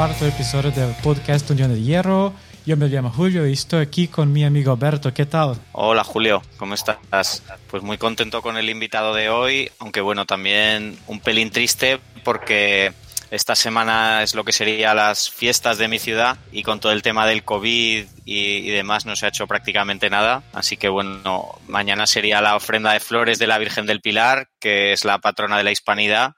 cuarto episodio del podcast Unión de Hierro. Yo me llamo Julio y estoy aquí con mi amigo Alberto. ¿Qué tal? Hola Julio, ¿cómo estás? Pues muy contento con el invitado de hoy, aunque bueno, también un pelín triste porque esta semana es lo que sería las fiestas de mi ciudad y con todo el tema del COVID y, demás no se ha hecho prácticamente nada. Así que bueno, mañana sería la ofrenda de flores de la Virgen del Pilar, que es la patrona de la hispanidad.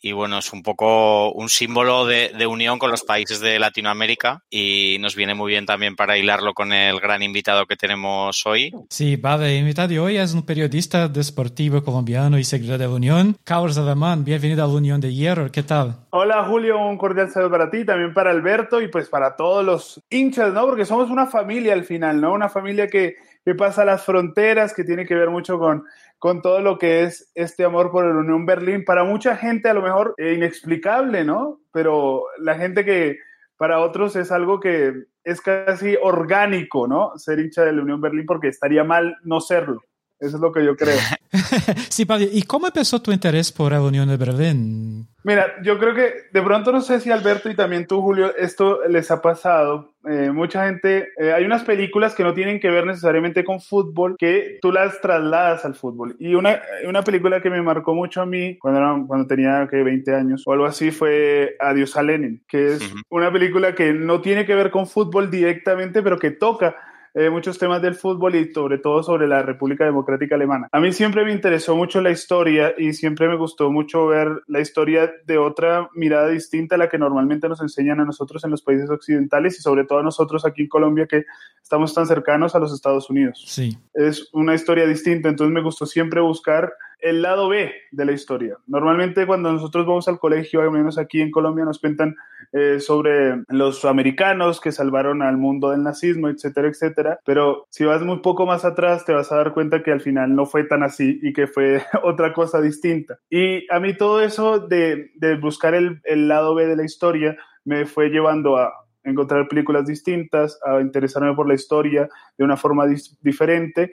Y, bueno, es un poco un símbolo de, unión con los países de Latinoamérica y nos viene muy bien también para hilarlo con el gran invitado que tenemos hoy. Sí, vale, el invitado de hoy es un periodista deportivo colombiano y seguidor de la Unión, Carlos Alemán. Bienvenido a la Unión de Hierro, ¿qué tal? Hola Julio, un cordial saludo para ti, también para Alberto y pues para todos los hinchas, ¿no? Porque somos una familia al final, ¿no? Una familia que, que pasa las fronteras, que tiene que ver mucho con con todo lo que es este amor por el Unión Berlín. Para mucha gente a lo mejor eh, inexplicable, ¿no? Pero la gente que para otros es algo que es casi orgánico, ¿no? Ser hincha de la Unión Berlín porque estaría mal no serlo. Eso es lo que yo creo. sí, Padre. ¿Y cómo empezó tu interés por la Unión de Berlín? Mira, yo creo que de pronto no sé si Alberto y también tú, Julio, esto les ha pasado. Eh, mucha gente, eh, hay unas películas que no tienen que ver necesariamente con fútbol, que tú las trasladas al fútbol. Y una, una película que me marcó mucho a mí cuando, cuando tenía que 20 años o algo así fue Adiós a Lenin, que es una película que no tiene que ver con fútbol directamente, pero que toca eh, muchos temas del fútbol y sobre todo sobre la República Democrática Alemana. A mí siempre me interesó mucho la historia y siempre me gustó mucho ver la historia de otra mirada distinta a la que normalmente nos enseñan a nosotros en los países occidentales y sobre todo a nosotros aquí en Colombia que estamos tan cercanos a los Estados Unidos. Sí. Es una historia distinta, entonces me gustó siempre buscar el lado B de la historia. Normalmente cuando nosotros vamos al colegio, al menos aquí en Colombia, nos cuentan eh, sobre los americanos que salvaron al mundo del nazismo, etcétera, etcétera. Pero si vas muy poco más atrás, te vas a dar cuenta que al final no fue tan así y que fue otra cosa distinta. Y a mí todo eso de, buscar el, lado B de la historia me fue llevando a, encontrar películas distintas, a interesarme por la historia de una forma diferente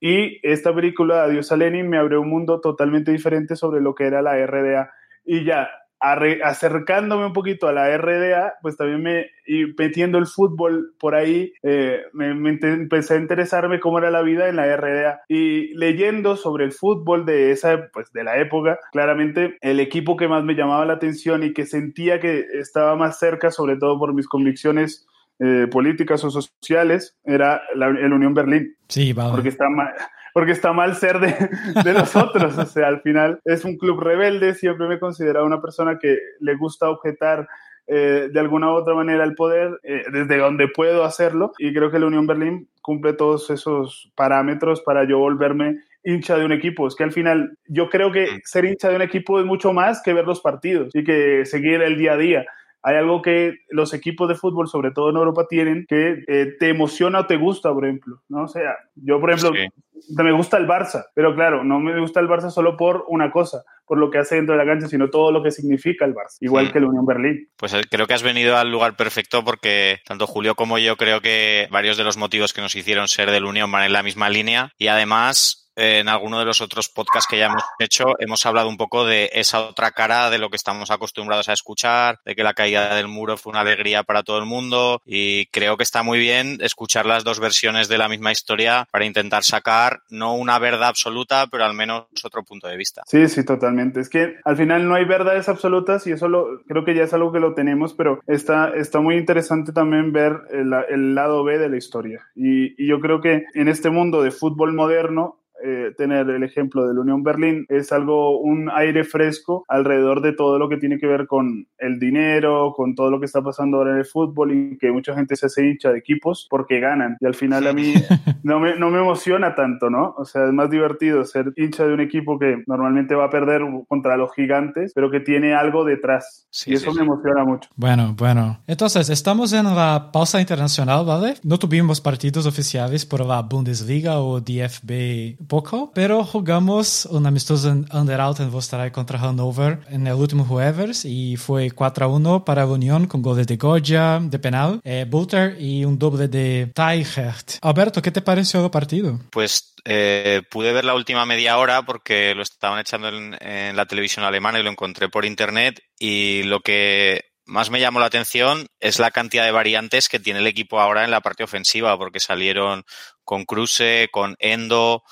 y esta película, Adiós a Lenin, me abrió un mundo totalmente diferente sobre lo que era la RDA. Y ya, acercándome un poquito a la RDA, pues también me, y metiendo el fútbol por ahí, eh, me, empecé a interesarme cómo era la vida en la RDA. Y leyendo sobre el fútbol de esa, pues de la época, claramente el equipo que más me llamaba la atención y que sentía que estaba más cerca, sobre todo por mis convicciones eh, políticas o sociales era la, el Unión Berlín. Sí, vale. Porque está mal, porque está mal ser de, de nosotros. o sea, al final es un club rebelde. Siempre me he considerado una persona que le gusta objetar eh, de alguna u otra manera el poder eh, desde donde puedo hacerlo. Y creo que la Unión Berlín cumple todos esos parámetros para yo volverme hincha de un equipo. Es que al final yo creo que ser hincha de un equipo es mucho más que ver los partidos y que seguir el día a día hay algo que los equipos de fútbol, sobre todo en Europa, tienen que eh, te emociona o te gusta, por ejemplo, ¿no? O sea, yo, por ejemplo, me gusta el Barça, pero claro, no me gusta el Barça solo por una cosa, por lo que hace dentro de la cancha, sino todo lo que significa el Barça, igual que la Unión Berlín. Pues eh, creo que has venido al lugar perfecto porque tanto Julio como yo creo que varios de los motivos que nos hicieron ser de la Unión van en la misma línea y además en alguno de los otros podcasts que ya hemos hecho, hemos hablado un poco de esa otra cara de lo que estamos acostumbrados a escuchar, de que la caída del muro fue una alegría para todo el mundo y creo que está muy bien escuchar las dos versiones de la misma historia para intentar sacar no una verdad absoluta, pero al menos otro punto de vista. Sí, sí, totalmente. Es que al final no hay verdades absolutas y eso lo, creo que ya es algo que lo tenemos, pero está, está muy interesante también ver el, lado B de la historia. Y, y yo creo que en este mundo de fútbol moderno, eh, tener el ejemplo de la Unión Berlín es algo, un aire fresco alrededor de todo lo que tiene que ver con el dinero, con todo lo que está pasando ahora en el fútbol y que mucha gente se hace hincha de equipos porque ganan. Y al final a mí no me, no me emociona tanto, ¿no? O sea, es más divertido ser hincha de un equipo que normalmente va a perder contra los gigantes, pero que tiene algo detrás. y eso me emociona mucho. Bueno, bueno. Entonces, estamos en la pausa internacional, ¿vale? No tuvimos partidos oficiales por la Bundesliga o DFB poco, pero jugamos un amistoso en Underout en Vosterray contra Hannover en el último jueves y fue 4 a 1 para la Unión con goles de Goya, de penal, eh, y un doble de Teichert. Alberto, ¿qué te pareció el partido? Pues eh, pude ver la última media hora porque lo estaban echando en, en la televisión alemana y lo encontré por internet y lo que más me llamó la atención es la cantidad de variantes que tiene el equipo ahora en la parte ofensiva, porque salieron con Cruce, con Endo,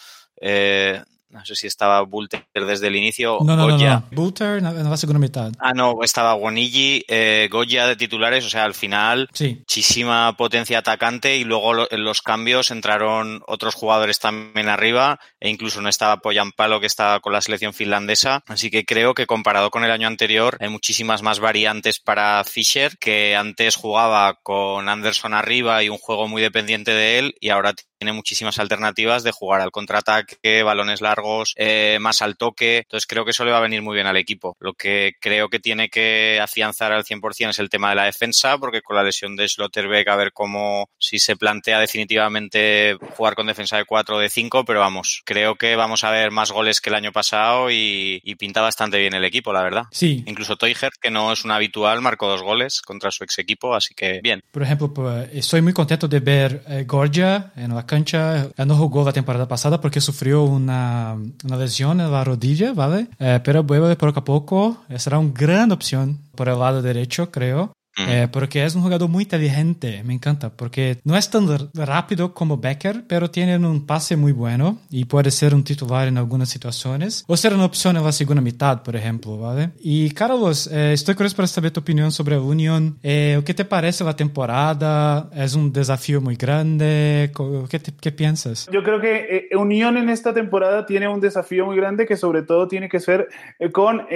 eh, no sé si estaba Bulter desde el inicio. No, no, Goya. no, no. Bulter en la segunda mitad. Ah, no, estaba Guanigi, eh, Goya de titulares, o sea, al final, sí. muchísima potencia atacante y luego en los cambios entraron otros jugadores también arriba e incluso no estaba Palo que estaba con la selección finlandesa. Así que creo que comparado con el año anterior hay muchísimas más variantes para Fischer, que antes jugaba con Anderson arriba y un juego muy dependiente de él y ahora tiene muchísimas alternativas de jugar al contraataque, balones largos, eh, más al toque. Entonces creo que eso le va a venir muy bien al equipo. Lo que creo que tiene que afianzar al 100% es el tema de la defensa, porque con la lesión de Slotterbeck a ver cómo si se plantea definitivamente jugar con defensa de 4 o de 5, pero vamos, creo que vamos a ver más goles que el año pasado y, pinta bastante bien el equipo, la verdad. Sí. Incluso Teuger, que no es un habitual, marcó dos goles contra su ex equipo, así que bien. Por ejemplo, pues, estoy muy contento de ver eh, Gorgia en la cancha. No jugó la temporada pasada porque sufrió una, una lesión en la rodilla, ¿vale? Eh, pero vuelve poco a poco. Será una gran opción por el lado derecho, creo. Eh, porque es un jugador muy inteligente, me encanta, porque no es tan rápido como Becker, pero tiene un pase muy bueno y puede ser un titular en algunas situaciones, o ser una opción en la segunda mitad, por ejemplo, ¿vale? Y Carlos, eh, estoy curioso para saber tu opinión sobre Unión. Eh, ¿Qué te parece la temporada? ¿Es un desafío muy grande? ¿Qué, ¿Qué, piensas? Yo creo que Unión en esta temporada tiene un desafío muy grande que sobre todo tiene que ser con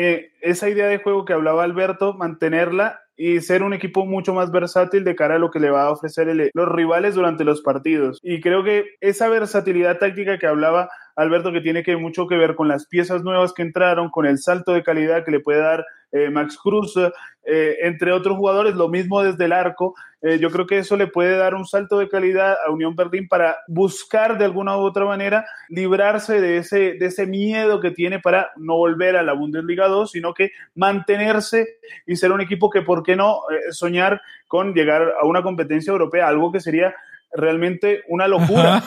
esa idea de juego que hablaba Alberto, mantenerla y ser un equipo mucho más versátil de cara a lo que le va a ofrecer los rivales durante los partidos. Y creo que esa versatilidad táctica que hablaba Alberto, que tiene que mucho que ver con las piezas nuevas que entraron, con el salto de calidad que le puede dar eh, Max Cruz, eh, entre otros jugadores, lo mismo desde el arco. Eh, yo creo que eso le puede dar un salto de calidad a Unión Berlín para buscar de alguna u otra manera librarse de ese, de ese miedo que tiene para no volver a la Bundesliga 2, sino que mantenerse y ser un equipo que, ¿por qué no soñar con llegar a una competencia europea? Algo que sería realmente una locura.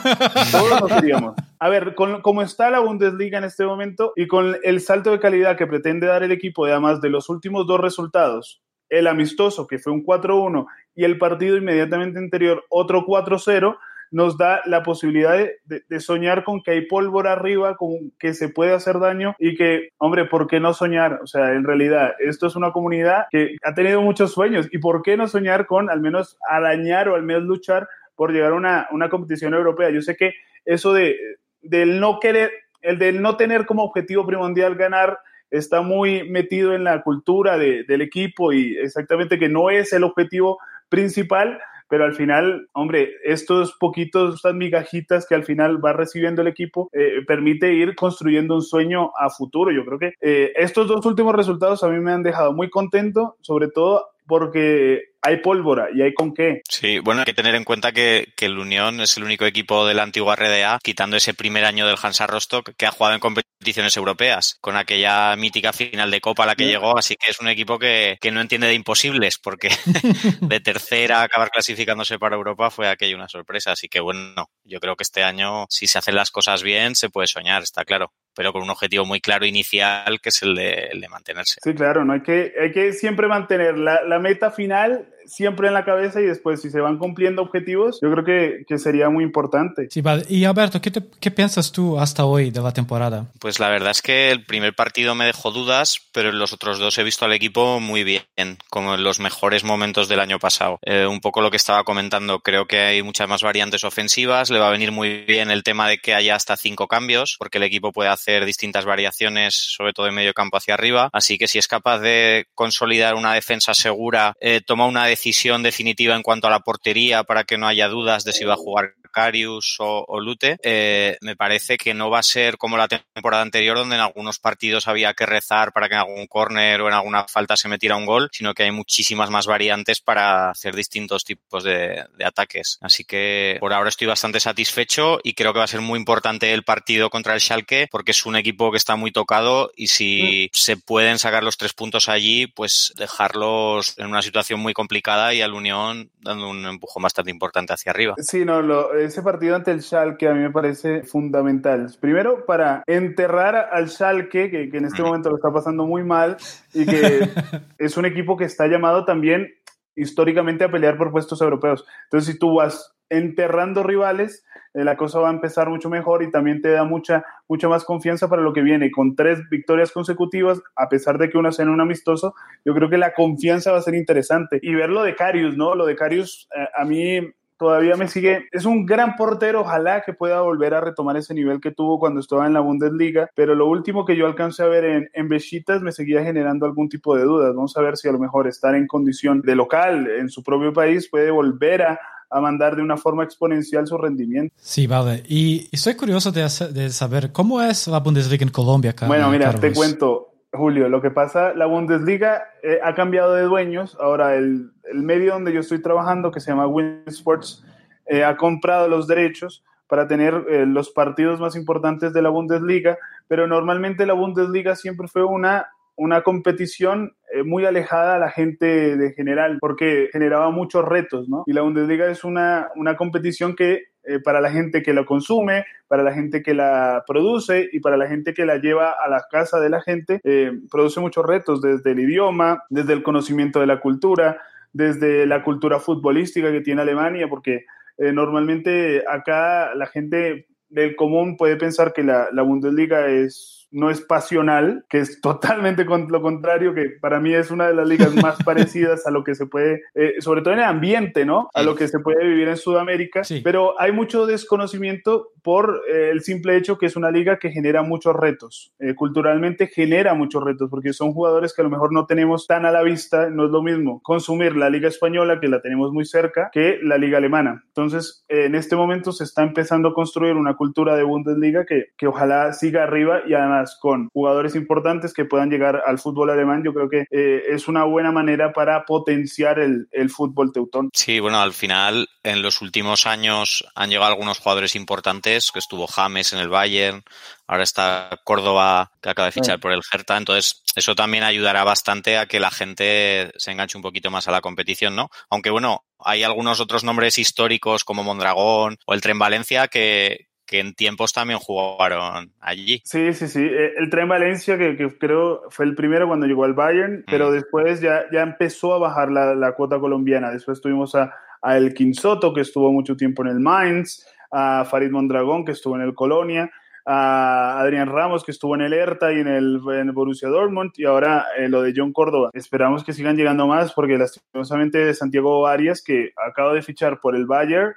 Todos lo queríamos. A ver, con, como está la Bundesliga en este momento y con el salto de calidad que pretende dar el equipo, además de los últimos dos resultados, el amistoso, que fue un 4-1, y el partido inmediatamente anterior, otro 4-0, nos da la posibilidad de, soñar con que hay pólvora arriba, con que se puede hacer daño y que, hombre, ¿por qué no soñar? O sea, en realidad, esto es una comunidad que ha tenido muchos sueños y ¿por qué no soñar con al menos arañar o al menos luchar por llegar a una, una competición europea. Yo sé que eso de del no querer, el del no tener como objetivo primordial ganar está muy metido en la cultura de, del equipo y exactamente que no es el objetivo principal, pero al final, hombre, estos poquitos, estas migajitas que al final va recibiendo el equipo, eh, permite ir construyendo un sueño a futuro. Yo creo que eh, estos dos últimos resultados a mí me han dejado muy contento, sobre todo porque hay pólvora y hay con qué. Sí, bueno, hay que tener en cuenta que, el Unión es el único equipo de la antigua RDA, quitando ese primer año del Hansa Rostock, que ha jugado en competiciones europeas, con aquella mítica final de Copa a la que llegó, así que es un equipo que, no entiende de imposibles, porque de tercera a acabar clasificándose para Europa fue aquello una sorpresa, así que bueno, yo creo que este año, si se hacen las cosas bien, se puede soñar, está claro pero con un objetivo muy claro inicial que es el de, el de mantenerse. Sí, claro, no hay que, hay que siempre mantener la, la meta final siempre en la cabeza y después si se van cumpliendo objetivos, yo creo que, que sería muy importante. Sí, vale. Y Alberto, ¿qué, ¿qué, piensas tú hasta hoy de la temporada? Pues la verdad es que el primer partido me dejó dudas, pero en los otros dos he visto al equipo muy bien, como en los mejores momentos del año pasado. Eh, un poco lo que estaba comentando, creo que hay muchas más variantes ofensivas, le va a venir muy bien el tema de que haya hasta cinco cambios, porque el equipo puede hacer distintas variaciones, sobre todo de medio campo hacia arriba, así que si es capaz de consolidar una defensa segura, eh, toma una decisión definitiva en cuanto a la portería para que no haya dudas de si va a jugar Carius o, Lute, eh, me parece que no va a ser como la temporada anterior donde en algunos partidos había que rezar para que en algún córner o en alguna falta se metiera un gol, sino que hay muchísimas más variantes para hacer distintos tipos de, ataques. Así que por ahora estoy bastante satisfecho y creo que va a ser muy importante el partido contra el Schalke porque es un equipo que está muy tocado y si se pueden sacar los tres puntos allí, pues dejarlos en una situación muy complicada y al Unión dando un empujón bastante importante hacia arriba. Sí, no, lo, ese partido ante el Schalke a mí me parece fundamental. Primero, para enterrar al Schalke, que, que en este momento lo está pasando muy mal y que es un equipo que está llamado también históricamente a pelear por puestos europeos. Entonces, si tú vas enterrando rivales, eh, la cosa va a empezar mucho mejor y también te da mucha, mucha más confianza para lo que viene. Con tres victorias consecutivas, a pesar de que una sea en un amistoso, yo creo que la confianza va a ser interesante. Y ver lo de Carius, ¿no? Lo de Carius, eh, a mí todavía me sigue. Es un gran portero, ojalá que pueda volver a retomar ese nivel que tuvo cuando estaba en la Bundesliga, pero lo último que yo alcancé a ver en, en Besiktas me seguía generando algún tipo de dudas. Vamos a ver si a lo mejor estar en condición de local en su propio país puede volver a, a mandar de una forma exponencial su rendimiento. Sí, vale. Y estoy curioso de, de saber cómo es la Bundesliga en Colombia. Bueno, mira, te cuento. Julio, lo que pasa, la Bundesliga eh, ha cambiado de dueños. Ahora, el, el, medio donde yo estoy trabajando, que se llama Win Sports, eh, ha comprado los derechos para tener eh, los partidos más importantes de la Bundesliga, pero normalmente la Bundesliga siempre fue una una competición eh, muy alejada a la gente de general, porque generaba muchos retos, ¿no? Y la Bundesliga es una, una competición que eh, para la gente que la consume, para la gente que la produce y para la gente que la lleva a la casa de la gente, eh, produce muchos retos, desde el idioma, desde el conocimiento de la cultura, desde la cultura futbolística que tiene Alemania, porque normalmente acá la gente del común puede pensar que la, la Bundesliga es no es pasional, que es totalmente lo contrario, que para mí es una de las ligas más parecidas a lo que se puede, eh, sobre todo en el ambiente, ¿no? A lo que se puede vivir en Sudamérica, pero hay mucho desconocimiento por eh, el simple hecho que es una liga que genera muchos retos, eh, culturalmente genera muchos retos, porque son jugadores que a lo mejor no tenemos tan a la vista, no es lo mismo consumir la liga española, que la tenemos muy cerca, que la liga alemana. Entonces, en este momento se está empezando a construir una cultura de Bundesliga que, que ojalá siga arriba y además con jugadores importantes que puedan llegar al fútbol alemán, yo creo que eh, es una buena manera para potenciar el, el, fútbol teutón. Sí, bueno, al final en los últimos años han llegado algunos jugadores importantes, que estuvo James en el Bayern, ahora está Córdoba que acaba de fichar por el Hertha, entonces eso también ayudará bastante a que la gente se enganche un poquito más a la competición, ¿no? Aunque bueno, hay algunos otros nombres históricos como Mondragón o el Tren Valencia que, que en tiempos también jugaron allí. Sí, sí, sí. Eh, el Tren Valencia, que, creo fue el primero cuando llegó al Bayern, pero mm. después ya, ya empezó a bajar la, la cuota colombiana. Después tuvimos a, a, El Quinsoto, que estuvo mucho tiempo en el Mainz, a Farid Mondragón, que estuvo en el Colonia, a Adrián Ramos, que estuvo en el Hertha y en el, en Borussia Dortmund, y ahora eh, lo de John Córdoba. Esperamos que sigan llegando más, porque lastimosamente Santiago Arias, que acaba de fichar por el Bayern,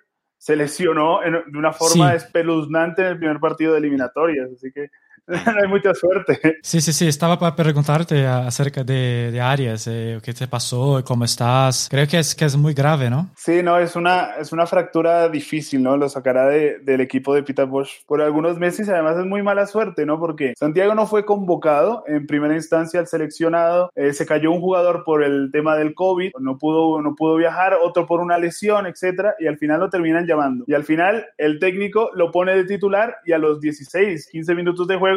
se lesionó de una forma espeluznante en el primer partido de eliminatorias, así que no hay mucha suerte. Sí, sí, sí, estaba para preguntarte acerca de, de Arias, eh, qué te pasó, cómo estás. Creo que es, que es muy grave, ¿no? Sí, no, es una, es una fractura difícil, ¿no? Lo sacará de, del equipo de Peter Bosch por algunos meses además es muy mala suerte, ¿no? Porque Santiago no fue convocado en primera instancia al seleccionado, eh, se cayó un jugador por el tema del COVID, no pudo, no pudo viajar, otro por una lesión, etcétera, y al final lo terminan llamando. Y al final el técnico lo pone de titular y a los 16, 15 minutos de juego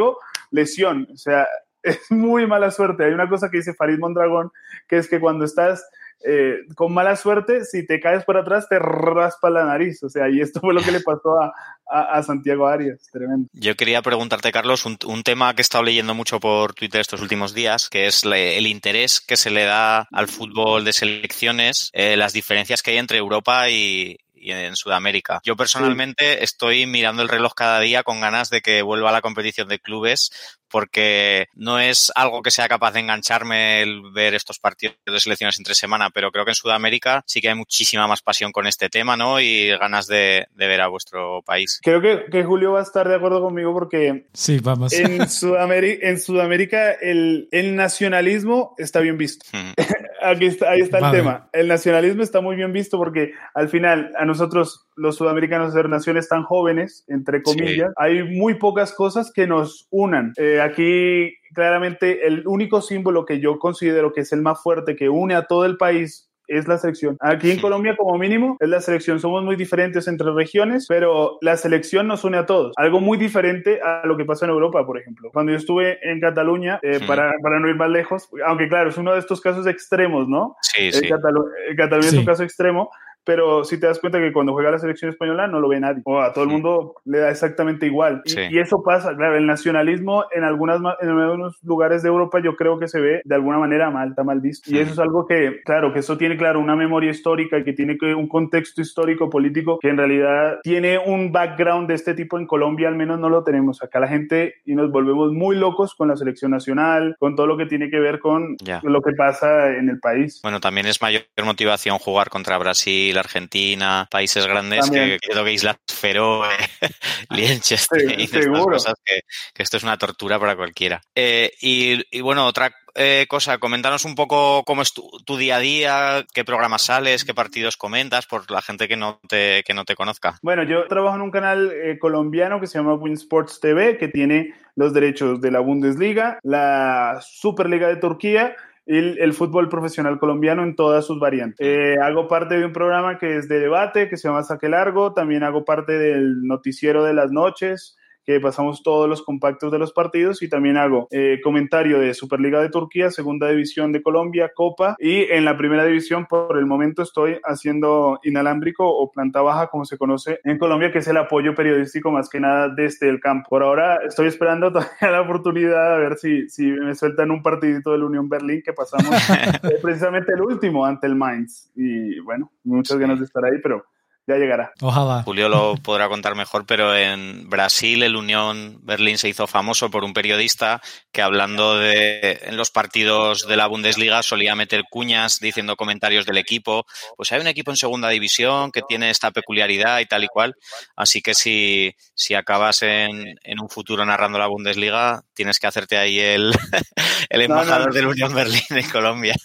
lesión. O sea, es muy mala suerte. Hay una cosa que dice Farid Mondragón, que es que cuando estás eh, con mala suerte, si te caes por atrás, te raspa la nariz. O sea, y esto fue lo que le pasó a, a, Santiago Arias. Tremendo. Yo quería preguntarte, Carlos, un, un, tema que he estado leyendo mucho por Twitter estos últimos días, que es el interés que se le da al fútbol de selecciones, eh, las diferencias que hay entre Europa y, y en Sudamérica. Yo personalmente sí. estoy mirando el reloj cada día con ganas de que vuelva a la competición de clubes porque no es algo que sea capaz de engancharme el ver estos partidos de selecciones entre semana, pero creo que en Sudamérica sí que hay muchísima más pasión con este tema, ¿no? Y ganas de, de ver a vuestro país. Creo que, que, Julio va a estar de acuerdo conmigo porque sí, vamos. En, Sudamérica, en Sudamérica el, el nacionalismo está bien visto. Mm. Aquí está, ahí está vale. el tema. El nacionalismo está muy bien visto porque al final a nosotros los sudamericanos ser naciones tan jóvenes, entre comillas, sí. hay muy pocas cosas que nos unan. Eh, aquí claramente el único símbolo que yo considero que es el más fuerte, que une a todo el país es la selección. Aquí en Colombia, como mínimo, es la selección. Somos muy diferentes entre regiones, pero la selección nos une a todos. Algo muy diferente a lo que pasa en Europa, por ejemplo. Cuando yo estuve en Cataluña, eh, sí. para, para, no ir más lejos, aunque claro, es uno de estos casos extremos, ¿no? Sí, sí. Catalu Cataluña sí. es un caso extremo, pero si te das cuenta que cuando juega la selección española no lo ve nadie, o a todo el mundo le da exactamente igual. Y, eso pasa, claro, el nacionalismo en, algunas, en algunos lugares de Europa yo creo que se ve de alguna manera mal, está mal visto. Y eso es algo que, claro, que eso tiene, claro, una memoria histórica, que tiene un contexto histórico, político, que en realidad tiene un background de este tipo en Colombia, al menos no lo tenemos. Acá la gente y nos volvemos muy locos con la selección nacional, con todo lo que tiene que ver con lo que pasa en el país. Bueno, también es mayor motivación jugar contra Brasil, Argentina, países grandes que creo que Islas Feroe, Liechtenstein, estas cosas que, esto es una tortura para cualquiera. Eh, y, bueno, otra eh, cosa, coméntanos un poco cómo es tu, día a día, qué programas sales, qué partidos comentas, por la gente que no te, que no te conozca. Bueno, yo trabajo en un canal eh, colombiano que se llama Win Sports TV, que tiene los derechos de la Bundesliga, la Superliga de Turquía el, fútbol profesional colombiano en todas sus variantes. Eh, hago parte de un programa que es de debate, que se llama Saque Largo, también hago parte del noticiero de las noches, que pasamos todos los compactos de los partidos y también hago eh, comentario de Superliga de Turquía, Segunda División de Colombia, Copa y en la Primera División por el momento estoy haciendo inalámbrico o planta baja como se conoce en Colombia, que es el apoyo periodístico más que nada desde el campo. Por ahora estoy esperando todavía la oportunidad a ver si, si me sueltan un partidito del Unión Berlín que pasamos eh, precisamente el último ante el Mainz y bueno, muchas ganas de estar ahí, pero ya llegará. Ojalá. Julio lo podrá contar mejor, pero en Brasil el Unión Berlín se hizo famoso por un periodista que hablando de en los partidos de la Bundesliga solía meter cuñas diciendo comentarios del equipo. Pues hay un equipo en segunda división que tiene esta peculiaridad y tal y cual. Así que si, si acabas en, en un futuro narrando la Bundesliga, tienes que hacerte ahí el, el embajador del Unión Berlín en Colombia.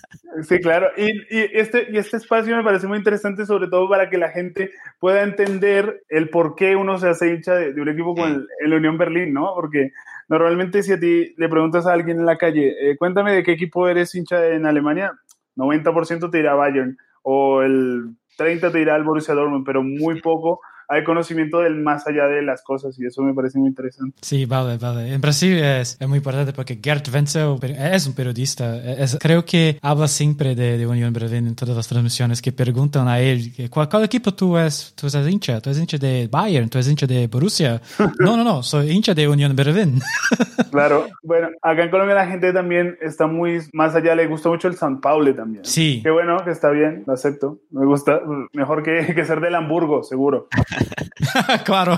Sí, claro. Y, y, este, y este espacio me parece muy interesante, sobre todo para que la gente pueda entender el por qué uno se hace hincha de, un equipo con mm. el, Unión Berlín, ¿no? Porque normalmente si a ti le preguntas a alguien en la calle, eh, cuéntame de qué equipo eres hincha en Alemania, 90% te dirá Bayern o el 30% te dirá el Borussia Dortmund, pero muy poco hay conocimiento del más allá de las cosas y eso me parece muy interesante. Sí, vale, vale. En Brasil es, es muy importante porque Gert Wenzel es un periodista. Es, creo que habla siempre de, de, Unión Berlín en todas las transmisiones que preguntan a él ¿cuál, cuál equipo tú es, tú eres hincha? ¿Tú eres hincha de Bayern? ¿Tú eres hincha de Borussia? no, no, no, soy hincha de Unión Berlín. claro. Bueno, acá en Colombia la gente también está muy más allá, le gusta mucho el San Paulo también. Sí. Qué bueno, que está bien, lo acepto. Me gusta, mejor que, que ser del Hamburgo, seguro. claro.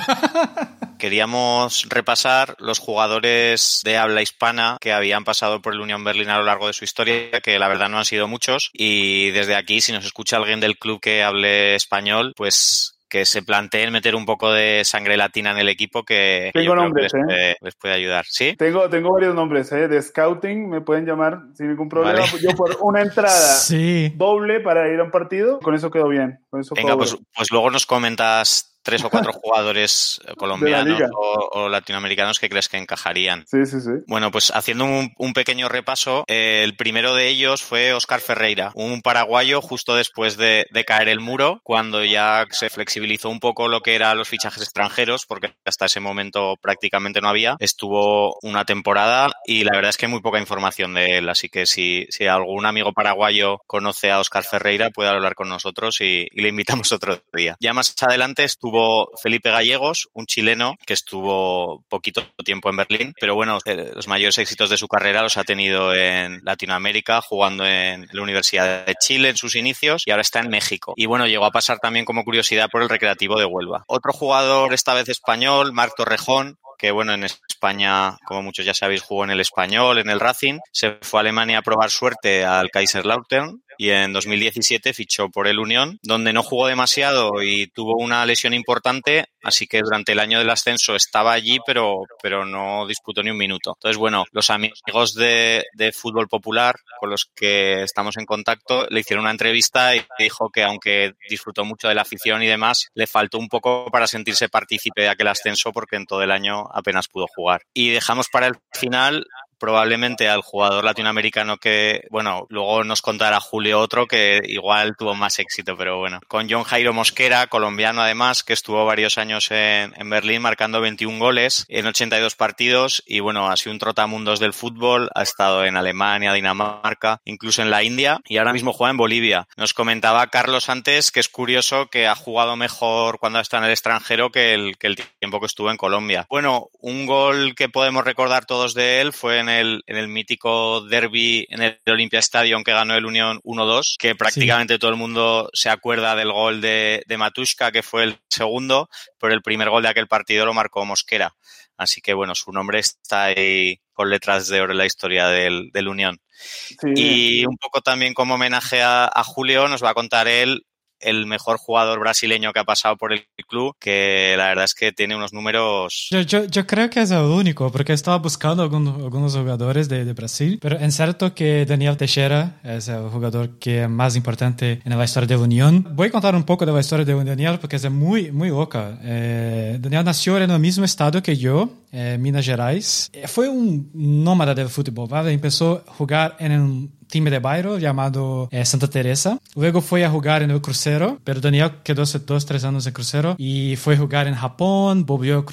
Queríamos repasar los jugadores de habla hispana que habían pasado por el Unión Berlín a lo largo de su historia, que la verdad no han sido muchos. Y desde aquí, si nos escucha alguien del club que hable español, pues que se planteen meter un poco de sangre latina en el equipo que, tengo nombres, ¿eh? les, puede ayudar. ¿Sí? Tengo, tengo varios nombres ¿eh? de scouting, me pueden llamar sin ningún problema. Yo por una entrada doble para ir a un partido, con eso quedo bien. Venga, pues, pues luego nos comentas tres o cuatro jugadores colombianos o, latinoamericanos que crees que encajarían. Sí, sí, sí. Bueno, pues haciendo un, pequeño repaso, eh, el primero de ellos fue Oscar Ferreira, un paraguayo justo después de, caer el muro, cuando ya se flexibilizó un poco lo que eran los fichajes extranjeros, porque hasta ese momento prácticamente no había. Estuvo una temporada y la verdad es que hay muy poca información de él, así que si, si algún amigo paraguayo conoce a Oscar Ferreira, puede hablar con nosotros y, y le invitamos otro día. Ya más adelante estuvo Felipe Gallegos, un chileno que estuvo poquito tiempo en Berlín, pero bueno, eh, los mayores éxitos de su carrera los ha tenido en Latinoamérica, jugando en la Universidad de Chile en sus inicios y ahora está en México. Y bueno, llegó a pasar también como curiosidad por el Recreativo de Huelva. Otro jugador, esta vez español, Marc Torrejón, que bueno, en España, como muchos ya sabéis, jugó en el Español, en el Racing, se fue a Alemania a probar suerte al Kaiserslautern y en 2017 fichó por el Unión, donde no jugó demasiado y tuvo una lesión importante, así que durante el año del ascenso estaba allí, pero, pero no disputó ni un minuto. Entonces, bueno, los amigos de, de fútbol popular con los que estamos en contacto le hicieron una entrevista y dijo que aunque disfrutó mucho de la afición y demás, le faltó un poco para sentirse partícipe de aquel ascenso porque en todo el año apenas pudo jugar. Y dejamos para el final probablemente al jugador latinoamericano que, bueno, luego nos contará Julio otro que igual tuvo más éxito, pero bueno. Con John Jairo Mosquera, colombiano además, que estuvo varios años en, en Berlín marcando 21 goles en 82 partidos y bueno, ha sido un trotamundos del fútbol, ha estado en Alemania, Dinamarca, incluso en la India y ahora mismo juega en Bolivia. Nos comentaba Carlos antes que es curioso que ha jugado mejor cuando está en el extranjero que el, que el tiempo que estuvo en Colombia. Bueno, un gol que podemos recordar todos de él fue en el, en el mítico derby en el Olympia Stadium que ganó el Unión 1-2, que prácticamente todo el mundo se acuerda del gol de, de Matushka, que fue el segundo, pero el primer gol de aquel partido lo marcó Mosquera. Así que bueno, su nombre está ahí con letras de oro en la historia del, del Unión. Sí. Y un poco también como homenaje a, a, Julio, nos va a contar él el mejor jugador brasileño que ha pasado por el club, que la verdad es que tiene unos números... Yo, creo que es el único, porque estaba buscando algunos, jugadores de, de, Brasil, pero es cierto que Daniel Teixeira es el jugador que es más importante en la historia de la Unión. Voy a contar un poco de la historia de Daniel porque es muy, muy loca. Eh, Daniel nació en el mismo estado que yo, eh, Minas Gerais. Fue un nómada del fútbol, ¿vale? Empezó a jugar en un time de bairro llamado eh, Santa Teresa. Luego fue a jugar en el crucero, pero Daniel quedó dos, tres años en crucero y fue a jugar en Japón, volvió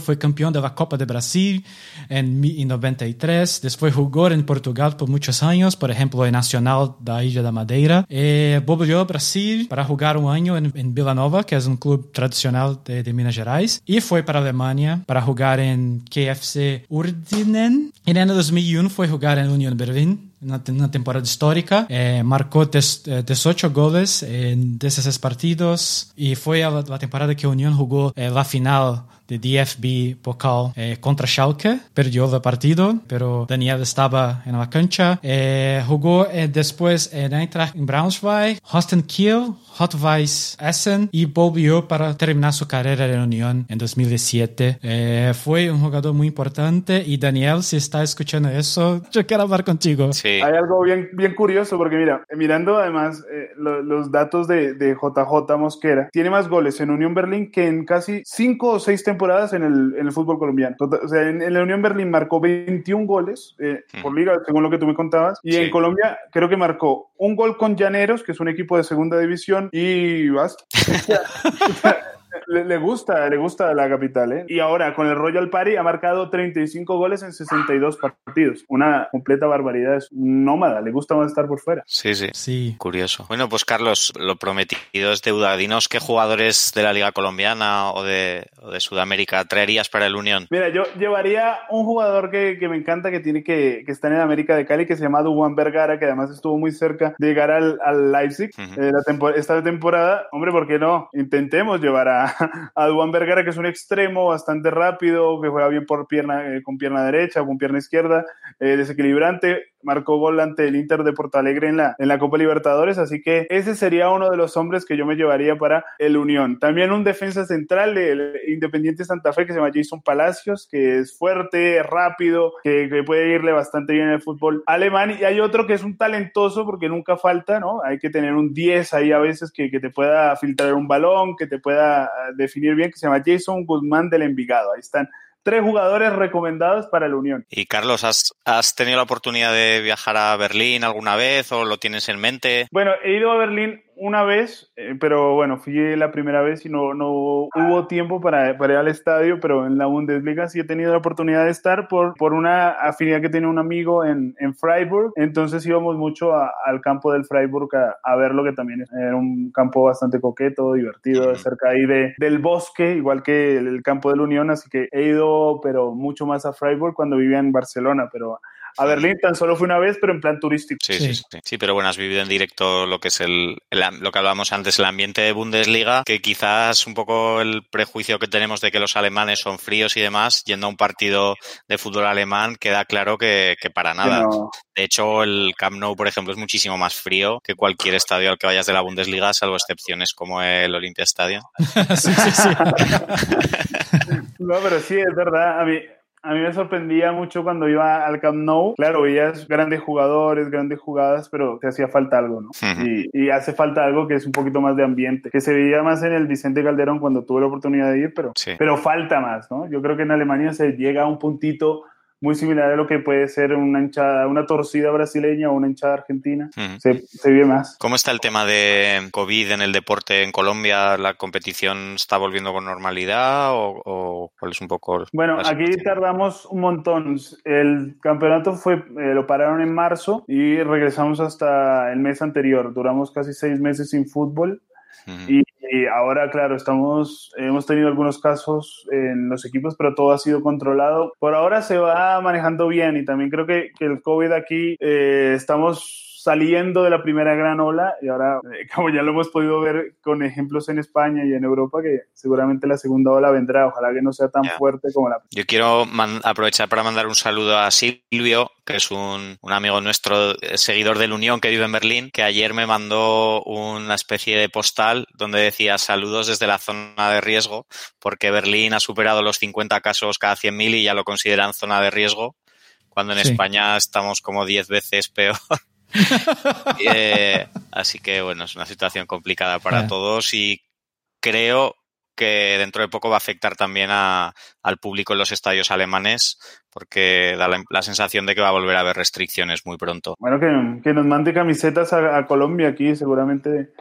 fue campeón de la Copa de Brasil en, en 93. Después jugó en Portugal por muchos años, por ejemplo, en Nacional de la Isla de Madeira. Eh, volvió Brasil para jugar un año en, en Vila Nova, que es un club tradicional de, de, Minas Gerais, y fue para Alemania para jugar en KFC Urdinen. Y en el 2001 fue a jugar en Unión Berlín una, temporada histórica. Eh, marcó 18 goles en 16 partidos y fue la, la temporada que Unión jugó eh, la final de DFB Pokal eh, contra Schalke. Perdió el partido, pero Daniel estaba en la cancha. Eh, jugó eh, después en Eintracht en Braunschweig, Holstein Kiel, Hot Vice Essen y volvió para terminar su carrera en Unión en 2017. Eh, fue un jugador muy importante y Daniel, si está escuchando eso, yo quiero hablar contigo. Sí. Hay algo bien, bien curioso porque mira, mirando además eh, lo, los datos de, de, JJ Mosquera, tiene más goles en Unión Berlín que en casi cinco o seis temporadas en el, en el fútbol colombiano. O sea, en, en, la Unión Berlín marcó 21 goles eh, mm. por liga, según lo que tú me contabas, y sí. en Colombia creo que marcó un gol con Llaneros, que es un equipo de segunda división, y basta. le, le, gusta, le gusta la capital, ¿eh? Y ahora con el Royal Party ha marcado 35 goles en 62 partidos. Una completa barbaridad, es un nómada, le gusta más estar por fuera. Sí, sí. Sí. Curioso. Bueno, pues Carlos, lo prometido es deuda. Dinos qué jugadores de la Liga Colombiana o de, o de Sudamérica traerías para el Unión. Mira, yo llevaría un jugador que, que me encanta, que tiene que, que está en América de Cali, que se llama Duan Vergara, que además estuvo muy cerca de llegar al, al Leipzig uh -huh. eh, la esta temporada. Hombre, ¿por qué no? Intentemos llevar a, a Duan Vergara, que es un extremo bastante rápido, que juega bien por pierna, eh, con pierna derecha, con pierna izquierda, eh, desequilibrante, marcó gol ante el Inter de Porto Alegre en la, en la Copa Libertadores, así que ese sería uno de los hombres que yo me llevaría para el Unión. También un defensa central del Independiente Santa Fe que se llama Jason Palacios, que es fuerte, rápido, que, puede irle bastante bien en el fútbol alemán. Y hay otro que es un talentoso porque nunca falta, ¿no? Hay que tener un 10 ahí a veces que te pueda filtrar un balón, que te pueda definir bien, que se llama Jason Guzmán del Envigado. Ahí están tres jugadores recomendados para la Unión. Y Carlos, ¿has, ¿has, tenido la oportunidad de viajar a Berlín alguna vez o lo tienes en mente? Bueno, he ido a Berlín una vez, eh, pero bueno, fui la primera vez y no, no hubo tiempo para, para, ir al estadio, pero en la Bundesliga sí he tenido la oportunidad de estar por, por una afinidad que tiene un amigo en, en Freiburg, entonces íbamos mucho a, al campo del Freiburg a, a, verlo, que también era un campo bastante coqueto, divertido, cerca ahí de, del bosque, igual que el, el campo de la Unión, así que he ido, pero mucho más a Freiburg cuando vivía en Barcelona, pero a Berlín tan solo fue una vez, pero en plan turístico. Sí, sí, sí. sí pero bueno, has vivido en directo lo que es el, el, lo que hablábamos antes, el ambiente de Bundesliga, que quizás un poco el prejuicio que tenemos de que los alemanes son fríos y demás, yendo a un partido de fútbol alemán, queda claro que, que para nada. No. De hecho, el Camp Nou, por ejemplo, es muchísimo más frío que cualquier estadio al que vayas de la Bundesliga, salvo excepciones como el Olympia Stadium. sí, sí, sí. no, pero sí, es verdad. A mí, a mí me sorprendía mucho cuando iba al Camp Nou. Claro, veías grandes jugadores, grandes jugadas, pero te hacía falta algo, ¿no? Y, y, hace falta algo que es un poquito más de ambiente, que se veía más en el Vicente Calderón cuando tuve la oportunidad de ir, pero, sí. pero falta más, ¿no? Yo creo que en Alemania se llega a un puntito muy similar a lo que puede ser una hinchada, una torcida brasileña o una hinchada argentina. se, se, vive más. ¿Cómo está el tema de COVID en el deporte en Colombia? ¿La competición está volviendo con normalidad o, cuál es un poco? Bueno, aquí tardamos un montón. El campeonato fue, eh, lo pararon en marzo y regresamos hasta el mes anterior. Duramos casi seis meses sin fútbol. Y, ahora, claro, estamos, hemos tenido algunos casos en los equipos, pero todo ha sido controlado. Por ahora se va manejando bien y también creo que, que el COVID aquí eh, estamos saliendo de la primera gran ola y ahora, eh, como ya lo hemos podido ver con ejemplos en España y en Europa, que seguramente la segunda ola vendrá, ojalá que no sea tan fuerte como la Yo quiero aprovechar para mandar un saludo a Silvio, que es un, un, amigo nuestro, eh, seguidor del Unión, que vive en Berlín, que ayer me mandó una especie de postal donde decía saludos desde la zona de riesgo, porque Berlín ha superado los 50 casos cada 100.000 y ya lo consideran zona de riesgo, cuando en España estamos como 10 veces peor. Eh, así que bueno, es una situación complicada para todos y creo que dentro de poco va a afectar también a, al público en los estadios alemanes porque da la, sensación de que va a volver a haber restricciones muy pronto. Bueno, que, que nos mande camisetas a, a, Colombia aquí, seguramente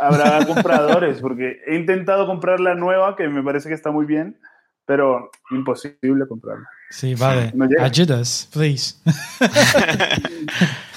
habrá compradores, porque he intentado comprar la nueva, que me parece que está muy bien, pero imposible comprarla. Sí, vale. No Ayudas, please.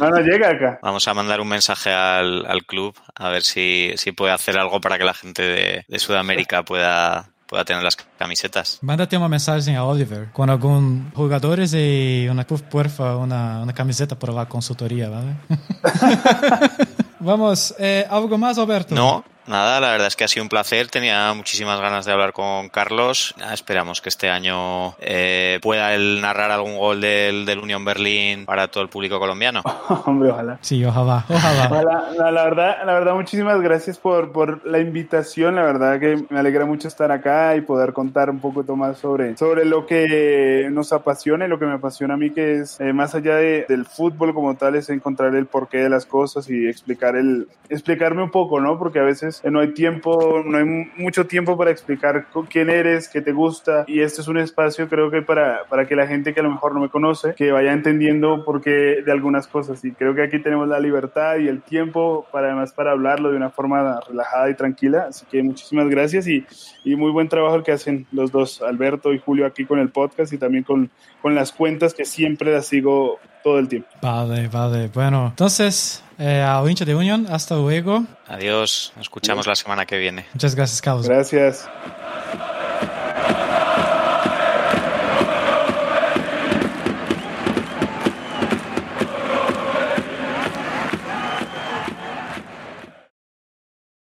no, no llega acá. Vamos a mandar un mensaje al, al club a ver si, si, puede hacer algo para que la gente de, de Sudamérica pueda, pueda tener las camisetas. Mándate una mensaje a Oliver con algún jugadores y una porfa, una, una camiseta por la consultoría, ¿vale? Vamos, eh, ¿algo más, Alberto? No, Nada, la verdad es que ha sido un placer. Tenía muchísimas ganas de hablar con Carlos. esperamos que este año eh, pueda él narrar algún gol del, del, Unión Berlín para todo el público colombiano. Hombre, ojalá. Sí, ojalá. ojalá. la, verdad, la verdad, muchísimas gracias por, por la invitación. La verdad que me alegra mucho estar acá y poder contar un poco más sobre, sobre lo que nos apasiona y lo que me apasiona a mí, que es eh, más allá de, del fútbol como tal, es encontrar el porqué de las cosas y explicar el, explicarme un poco, ¿no? Porque a veces no hay tiempo, no hay mucho tiempo para explicar quién eres, qué te gusta. Y este es un espacio creo que para, para que la gente que a lo mejor no me conoce, que vaya entendiendo por qué de algunas cosas. Y creo que aquí tenemos la libertad y el tiempo para además para hablarlo de una forma relajada y tranquila, así que muchísimas gracias y, y muy buen trabajo el que hacen los dos, Alberto y Julio aquí con el podcast y también con, con las cuentas que siempre las sigo todo el tiempo. Vale, vale. Bueno, entonces, eh, a hincha de Unión, hasta luego. Adiós, nos escuchamos la semana que viene. Muchas gracias, Carlos. Gracias.